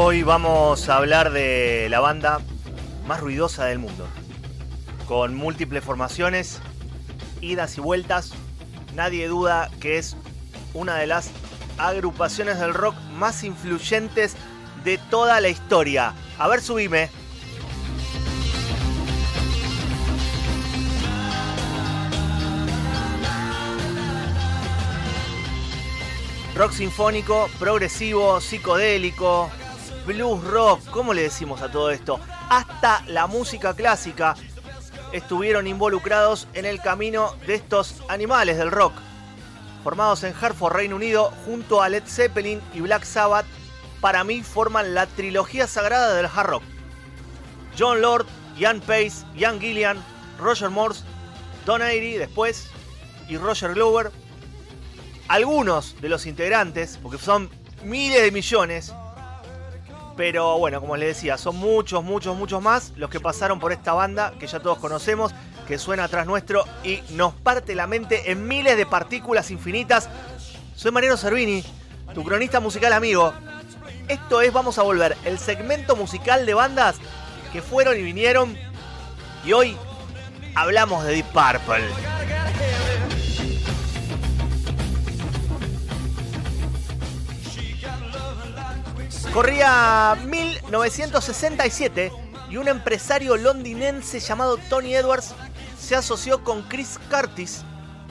Hoy vamos a hablar de la banda más ruidosa del mundo, con múltiples formaciones, idas y vueltas. Nadie duda que es una de las agrupaciones del rock más influyentes de toda la historia. A ver, subime. Rock sinfónico, progresivo, psicodélico, blues rock, ¿cómo le decimos a todo esto? Hasta la música clásica estuvieron involucrados en el camino de estos animales del rock. Formados en Hartford, Reino Unido, junto a Led Zeppelin y Black Sabbath, para mí forman la trilogía sagrada del hard rock. John Lord, Ian Pace, Ian Gillian, Roger Morse, Don Airy después y Roger Glover algunos de los integrantes, porque son miles de millones, pero bueno, como les decía, son muchos, muchos, muchos más los que pasaron por esta banda que ya todos conocemos, que suena atrás nuestro y nos parte la mente en miles de partículas infinitas. Soy Mariano Servini, tu cronista musical amigo. Esto es Vamos a Volver, el segmento musical de bandas que fueron y vinieron. Y hoy hablamos de Deep Purple. Corría 1967 y un empresario londinense llamado Tony Edwards se asoció con Chris Curtis,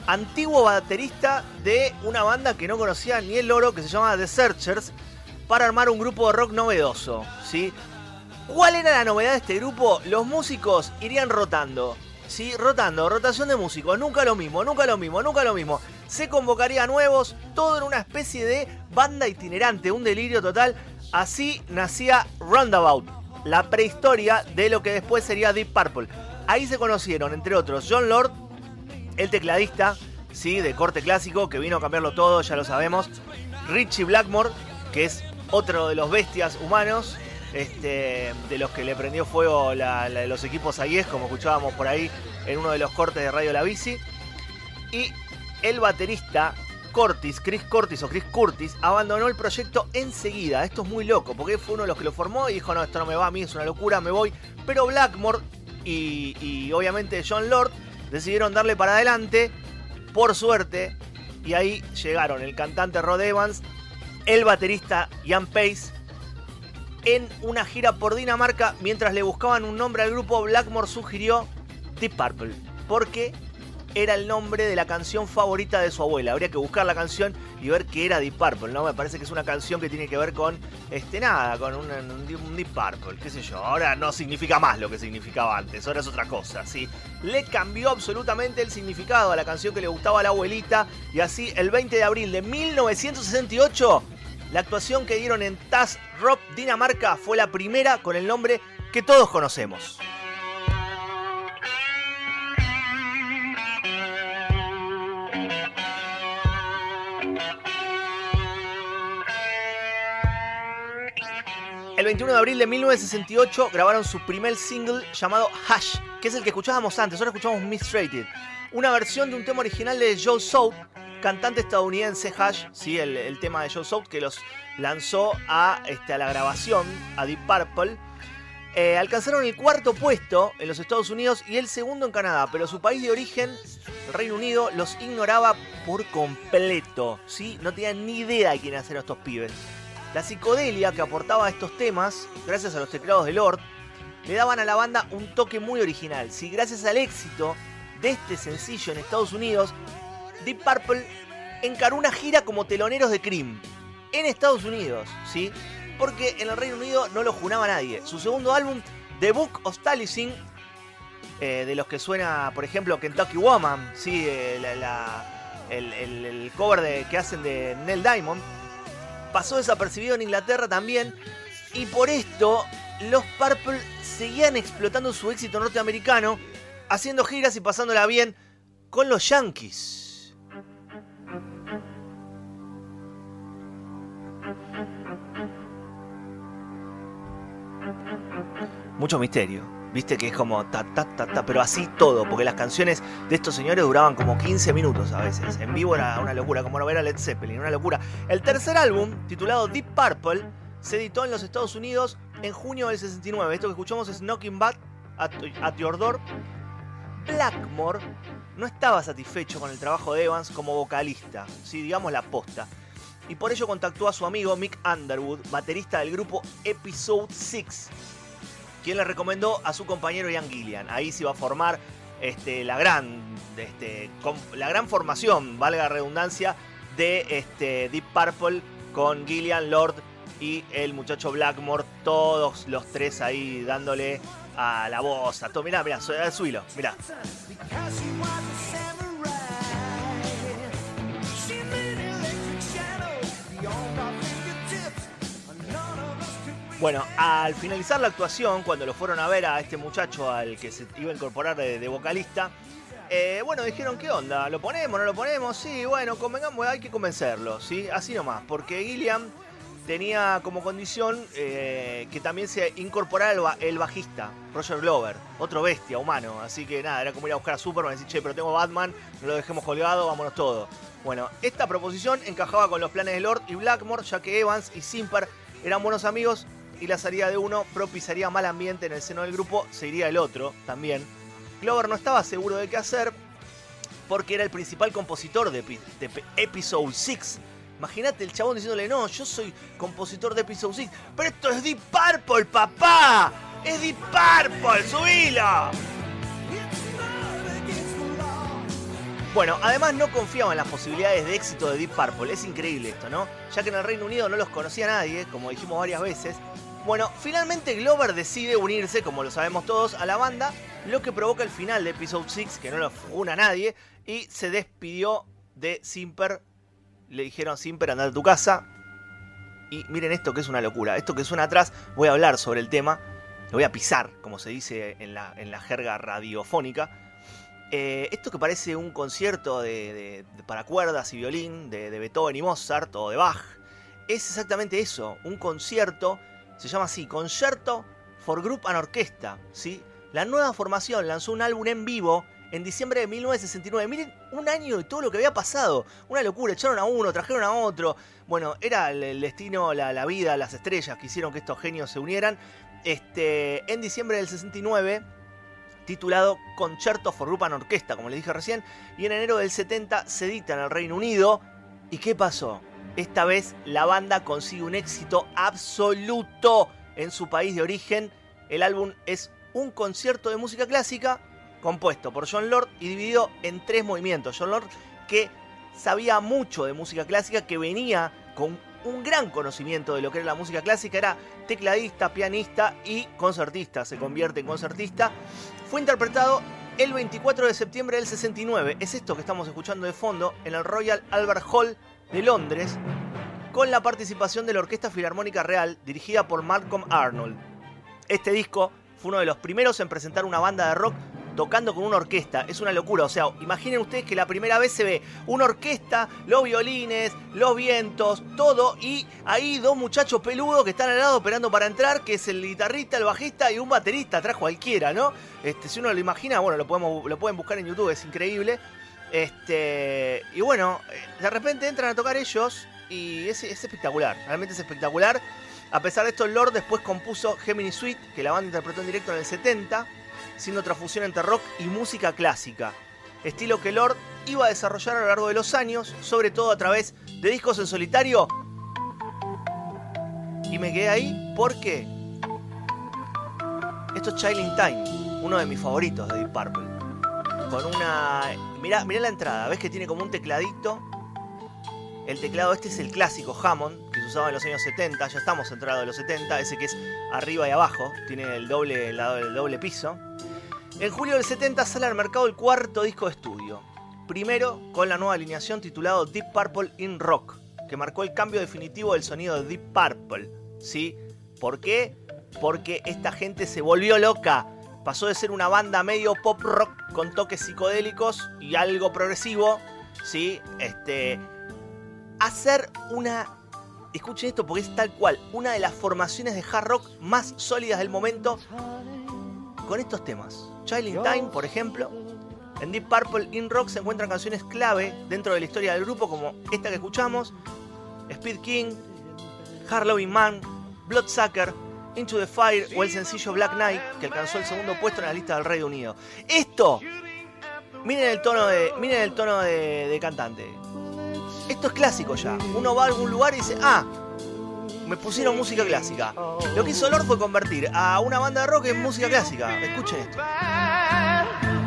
antiguo baterista de una banda que no conocía ni el oro, que se llama The Searchers, para armar un grupo de rock novedoso. ¿sí? ¿Cuál era la novedad de este grupo? Los músicos irían rotando. ¿sí? Rotando, rotación de músicos, nunca lo mismo, nunca lo mismo, nunca lo mismo. Se convocaría a nuevos, todo en una especie de banda itinerante, un delirio total Así nacía Roundabout, la prehistoria de lo que después sería Deep Purple. Ahí se conocieron, entre otros, John Lord, el tecladista, sí, de corte clásico, que vino a cambiarlo todo, ya lo sabemos. Richie Blackmore, que es otro de los bestias humanos, este, de los que le prendió fuego los equipos Ayes, como escuchábamos por ahí en uno de los cortes de Radio La Bici. Y el baterista Cortis, Chris Cortis o Chris Curtis, abandonó el proyecto enseguida. Esto es muy loco, porque fue uno de los que lo formó y dijo, no, esto no me va a mí, es una locura, me voy. Pero Blackmore y, obviamente John Lord decidieron darle para adelante, por suerte, y ahí llegaron el cantante Rod Evans, el baterista Ian Pace, en una gira por Dinamarca, mientras le buscaban un nombre al grupo, Blackmore sugirió Deep Purple, porque era el nombre de la canción favorita de su abuela. Habría que buscar la canción y ver qué era Deep Purple, ¿no? Me parece que es una canción que tiene que ver con, este, nada, con un, Deep Purple, qué sé yo. Ahora no significa más lo que significaba antes, ahora es otra cosa, ¿sí? Le cambió absolutamente el significado a la canción que le gustaba a la abuelita y así el 20 de abril de 1968 la actuación que dieron en Tas Rock, Dinamarca, fue la primera con el nombre que todos conocemos. El 21 de abril de 1968 grabaron su primer single llamado Hash, que es el que escuchábamos antes, ahora escuchamos Mistreated. Una versión de un tema original de Joe South, cantante estadounidense Hash, ¿sí? el, tema de Joe South que los lanzó a, este, a la grabación, a Deep Purple. Eh, alcanzaron el cuarto puesto en los Estados Unidos y el segundo en Canadá, pero su país de origen, el Reino Unido, los ignoraba por completo. ¿sí? No tenían ni idea de quiénes eran estos pibes. La psicodelia que aportaba a estos temas, gracias a los teclados de Lord, le daban a la banda un toque muy original. Si gracias al éxito de este sencillo en Estados Unidos, Deep Purple encaró una gira como teloneros de Cream en Estados Unidos, ¿sí? Porque en el Reino Unido no lo junaba nadie. Su segundo álbum, The Book of Taliesin, eh, de los que suena, por ejemplo, Kentucky Woman, ¿sí? Eh, el, cover que hacen de Neil Diamond, pasó desapercibido en Inglaterra también. Y por esto, los Purple seguían explotando su éxito norteamericano, haciendo giras y pasándola bien con los Yankees. Mucho misterio. Viste que es como ta ta ta ta, pero así todo, porque las canciones de estos señores duraban como 15 minutos a veces. En vivo era una locura, como no ver a Led Zeppelin, una locura. El tercer álbum, titulado Deep Purple, se editó en los Estados Unidos en junio del 69. Esto que escuchamos es Knocking Back at, at Your Door. Blackmore no estaba satisfecho con el trabajo de Evans como vocalista, si digamos la posta. Y por ello contactó a su amigo Mick Underwood, baterista del grupo Episode 6, quien le recomendó a su compañero Ian Gillian. Ahí se iba a formar este, la, gran, este, la gran formación, valga la redundancia, de este, Deep Purple con Gillian, Lord y el muchacho Blackmore, todos los tres ahí dándole a la voz, a todo. Mirá, mirá, subilo, mirá. Bueno, al finalizar la actuación, cuando lo fueron a ver a este muchacho al que se iba a incorporar de, vocalista, eh, bueno, dijeron, ¿qué onda? ¿Lo ponemos? ¿No lo ponemos? Sí, bueno, convengamos, hay que convencerlo, ¿sí? Así nomás, porque Gilliam tenía como condición eh, que también se incorporara el, bajista, Roger Glover, otro bestia humano. Así que nada, era como ir a buscar a Superman y decir, che, pero tengo Batman, no lo dejemos colgado, vámonos todos. Bueno, esta proposición encajaba con los planes de Lord y Blackmore, ya que Evans y Simper eran buenos amigos y la salida de uno propiciaría mal ambiente en el seno del grupo, se iría el otro también. Glover no estaba seguro de qué hacer porque era el principal compositor de, Episode 6. Imagínate el chabón diciéndole, no, yo soy compositor de Episode 6. Pero esto es Deep Purple, papá. Es Deep Purple, subilo. Bueno, además no confiaba en las posibilidades de éxito de Deep Purple. Es increíble esto, ¿no? Ya que en el Reino Unido no los conocía nadie, como dijimos varias veces. Bueno, finalmente Glover decide unirse, como lo sabemos todos, a la banda, lo que provoca el final de Episode 6, que no lo una nadie, y se despidió de Simper. Le dijeron, Simper, anda a tu casa. Y miren esto que es una locura. Esto que suena atrás, voy a hablar sobre el tema. Lo voy a pisar, como se dice en la, en la jerga radiofónica. Eh, esto que parece un concierto de, para cuerdas y violín de, de Beethoven y Mozart o de Bach, es exactamente eso, un concierto se llama así, Concerto for Group and Orquesta, ¿sí? La nueva formación lanzó un álbum en vivo en diciembre de 1969. Miren, un año de todo lo que había pasado. Una locura, echaron a uno, trajeron a otro. Bueno, era el, destino, la, vida, las estrellas que hicieron que estos genios se unieran. Este, en diciembre del 69, titulado Concerto for Group and Orquesta, como les dije recién. Y en enero del 70 se edita en el Reino Unido. ¿Y qué pasó? Esta vez la banda consigue un éxito absoluto en su país de origen. El álbum es un concierto de música clásica compuesto por John Lord y dividido en tres movimientos. John Lord que sabía mucho de música clásica, que venía con un gran conocimiento de lo que era la música clásica, era tecladista, pianista y concertista, se convierte en concertista. Fue interpretado el 24 de septiembre del 69. Es esto que estamos escuchando de fondo en el Royal Albert Hall de Londres, con la participación de la Orquesta Filarmónica Real, dirigida por Malcolm Arnold. Este disco fue uno de los primeros en presentar una banda de rock tocando con una orquesta. Es una locura. O sea, imaginen ustedes que la primera vez se ve una orquesta, los violines, los vientos, todo. Y ahí dos muchachos peludos que están al lado esperando para entrar, que es el guitarrista, el bajista y un baterista atrás cualquiera, ¿no? Este, si uno lo imagina, bueno, lo, lo pueden buscar en YouTube, es increíble. Este, y bueno, eh, de repente entran a tocar ellos y es, espectacular, realmente es espectacular. A pesar de esto, Lord después compuso Gemini Suite, que la banda interpretó en directo en el 70, siendo otra fusión entre rock y música clásica. Estilo que Lord iba a desarrollar a lo largo de los años, sobre todo a través de discos en solitario. Y me quedé ahí porque esto es Chilling Time, uno de mis favoritos de Deep Purple con una... Mirá, mirá la entrada, ves que tiene como un tecladito. El teclado este es el clásico Hammond, que se usaba en los años 70, ya estamos entrados en los 70, ese que es arriba y abajo, tiene el doble, el doble piso. En julio del 70 sale al mercado el cuarto disco de estudio. Primero con la nueva alineación titulado Deep Purple in Rock, que marcó el cambio definitivo del sonido de Deep Purple. ¿Sí? ¿Por qué? Porque esta gente se volvió loca pasó de ser una banda medio pop rock con toques psicodélicos y algo progresivo, ¿sí? Este, a ser una, escuchen esto porque es tal cual, una de las formaciones de hard rock más sólidas del momento con estos temas. Child Time, por ejemplo. En Deep Purple in Rock se encuentran canciones clave dentro de la historia del grupo como esta que escuchamos, Speed King, Hard Man, Bloodsucker, Into the Fire o el sencillo Black Knight, que alcanzó el segundo puesto en la lista del Reino Unido. Esto, miren el tono de, miren el tono de, cantante. Esto es clásico ya. Uno va a algún lugar y dice, ah, me pusieron música clásica. Lo que hizo Lord fue convertir a una banda de rock en música clásica. Escuchen esto.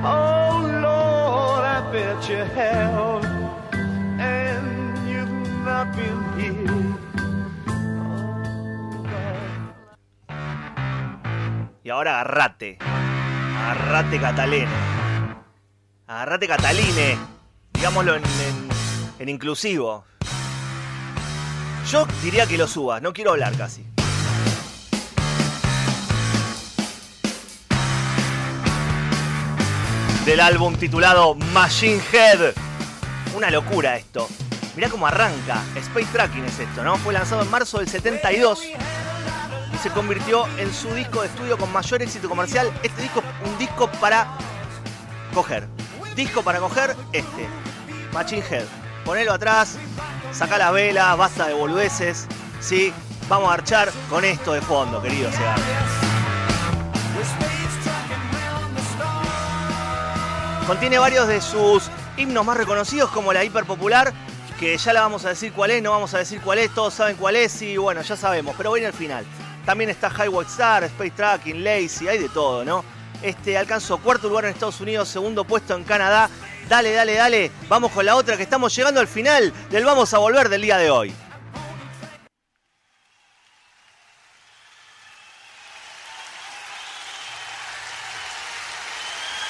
Oh Lord, I bet you have, and you've not been ahora agarrate. Agarrate Catalene. Agarrate Cataline. Digámoslo en, inclusivo. Yo diría que lo subas, no quiero hablar casi. Del álbum titulado Machine Head. Una locura esto. Mirá cómo arranca. Space Tracking es esto, ¿no? Fue lanzado en marzo del 72 y se convirtió en su disco de estudio con mayor éxito comercial. Este disco, un disco para coger. Disco para coger, este. Machine Head. Ponelo atrás, saca las velas, basta de boludeces. Sí, vamos a archar con esto de fondo, querido Segar. Contiene varios de sus himnos más reconocidos, como la hiperpopular, que ya la vamos a decir cuál es, no vamos a decir cuál es, todos saben cuál es y bueno, ya sabemos, pero viene al final. También está Highway Star, Space Tracking, Lazy, hay de todo, ¿no? Este alcanzó cuarto lugar en Estados Unidos, segundo puesto en Canadá. Dale, dale, dale. Vamos con la otra que estamos llegando al final del Vamos a Volver del día de hoy.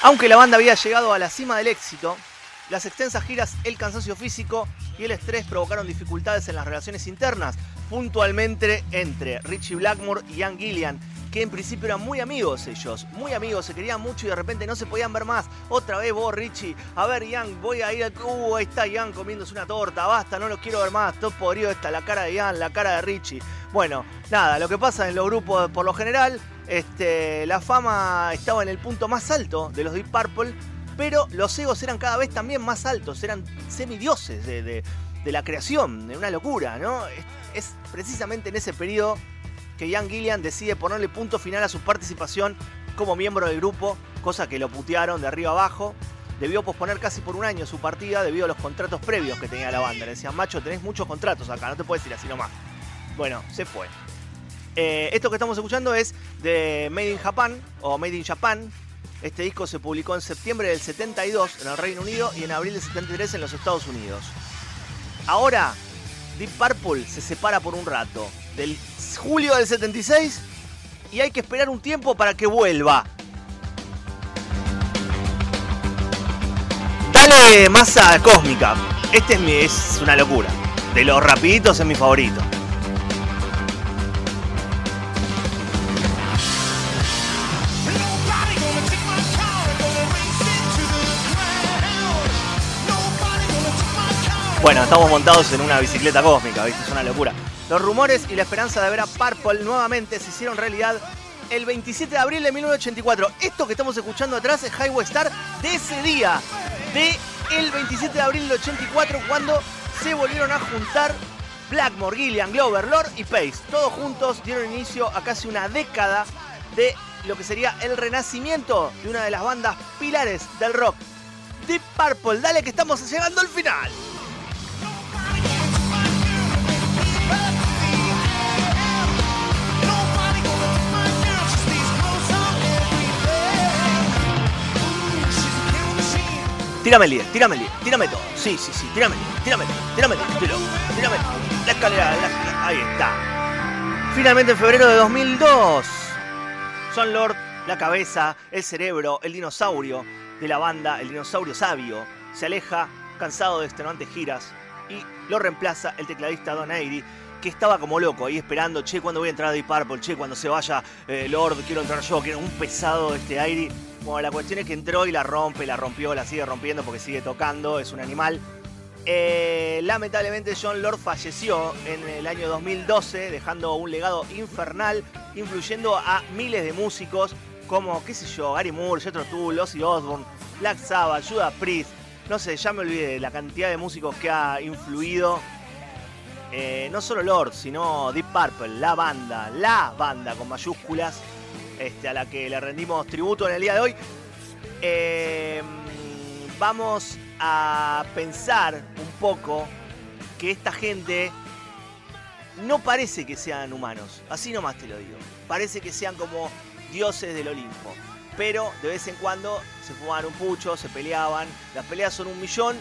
Aunque la banda había llegado a la cima del éxito, las extensas giras, el cansancio físico y el estrés provocaron dificultades en las relaciones internas, puntualmente entre Richie Blackmore y Ian Gillian, que en principio eran muy amigos ellos, muy amigos, se querían mucho y de repente no se podían ver más. Otra vez vos, Richie, a ver, Ian, voy a ir al... Uh, ahí está Ian comiéndose una torta, basta, no los quiero ver más, todo podrido está la cara de Ian, la cara de Richie. Bueno, nada, lo que pasa en los grupos por lo general, este, la fama estaba en el punto más alto de los Deep Purple, pero los egos eran cada vez también más altos, eran semidioses de, de la creación, de una locura, ¿no? Es, precisamente en ese periodo que Ian Gillian decide ponerle punto final a su participación como miembro del grupo, cosa que lo putearon de arriba abajo. Debió posponer casi por un año su partida debido a los contratos previos que tenía la banda. Le decían, macho, tenés muchos contratos acá, no te puedes ir así nomás. Bueno, se fue. Eh, esto que estamos escuchando es de Made in Japan o Made in Japan. Este disco se publicó en septiembre del 72 en el Reino Unido y en abril del 73 en los Estados Unidos. Ahora, Deep Purple se separa por un rato. Del julio del 76 y hay que esperar un tiempo para que vuelva. Dale masa cósmica. Este es, mi, es una locura. De los rapiditos es mi favorito. Bueno, estamos montados en una bicicleta cósmica, ¿viste? Es una locura. Los rumores y la esperanza de ver a Purple nuevamente se hicieron realidad el 27 de abril de 1984. Esto que estamos escuchando atrás es Highway Star de ese día, de el 27 de abril del 84, cuando se volvieron a juntar Blackmore, Gillian, Glover, Lord y Pace. Todos juntos dieron inicio a casi una década de lo que sería el renacimiento de una de las bandas pilares del rock. Deep Purple, dale que estamos llegando al final. Tírame el 10, tírame el 10, tírame todo. Sí, sí, sí, tírame el 10, tírame 10, tírame el 10, estoy loco. Tírame 10. la escalera, la ahí está. Finalmente en febrero de 2002, Son Lord, la cabeza, el cerebro, el dinosaurio de la banda, el dinosaurio sabio, se aleja cansado de extenuantes giras y lo reemplaza el tecladista Don Airy, que estaba como loco ahí esperando, che, cuando voy a entrar a Deep Purple, che, cuando se vaya eh, Lord, quiero entrar yo, quiero un pesado este Airy. Bueno, la cuestión es que entró y la rompe, la rompió, la sigue rompiendo porque sigue tocando, es un animal. Eh, lamentablemente John Lord falleció en el año 2012, dejando un legado infernal, influyendo a miles de músicos como, qué sé yo, Gary Moore, Jethro Tull, Ozzy Osbourne, Black Sabbath, Judas Priest, no sé, ya me olvidé la cantidad de músicos que ha influido eh, no solo Lord, sino Deep Purple, la banda, la banda con mayúsculas, este, a la que le rendimos tributo en el día de hoy. Eh, vamos a pensar un poco que esta gente no parece que sean humanos, así nomás te lo digo. Parece que sean como dioses del Olimpo. Pero de vez en cuando se fumaban un pucho, se peleaban, las peleas son un millón.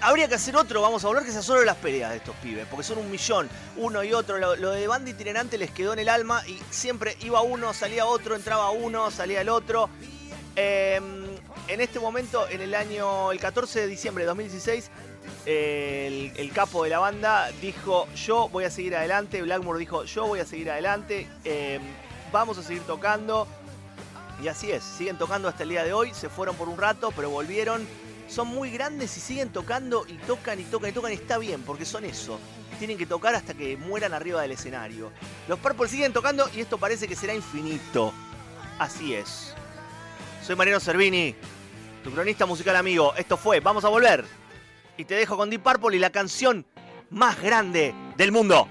Habría que hacer otro, vamos a volver que sea solo las peleas de estos pibes, porque son un millón, uno y otro. Lo, de banda itinerante les quedó en el alma y siempre iba uno, salía otro, entraba uno, salía el otro. Eh, en este momento, en el año, el 14 de diciembre de 2016, eh, el, el capo de la banda dijo, yo voy a seguir adelante, Blackmore dijo, yo voy a seguir adelante, eh, vamos a seguir tocando. Y así es, siguen tocando hasta el día de hoy, se fueron por un rato, pero volvieron. Son muy grandes y siguen tocando y tocan y tocan y tocan y está bien, porque son eso. Tienen que tocar hasta que mueran arriba del escenario. Los Purple siguen tocando y esto parece que será infinito. Así es. Soy Mariano Cervini, tu cronista musical amigo. Esto fue, vamos a volver. Y te dejo con Deep Purple y la canción más grande del mundo.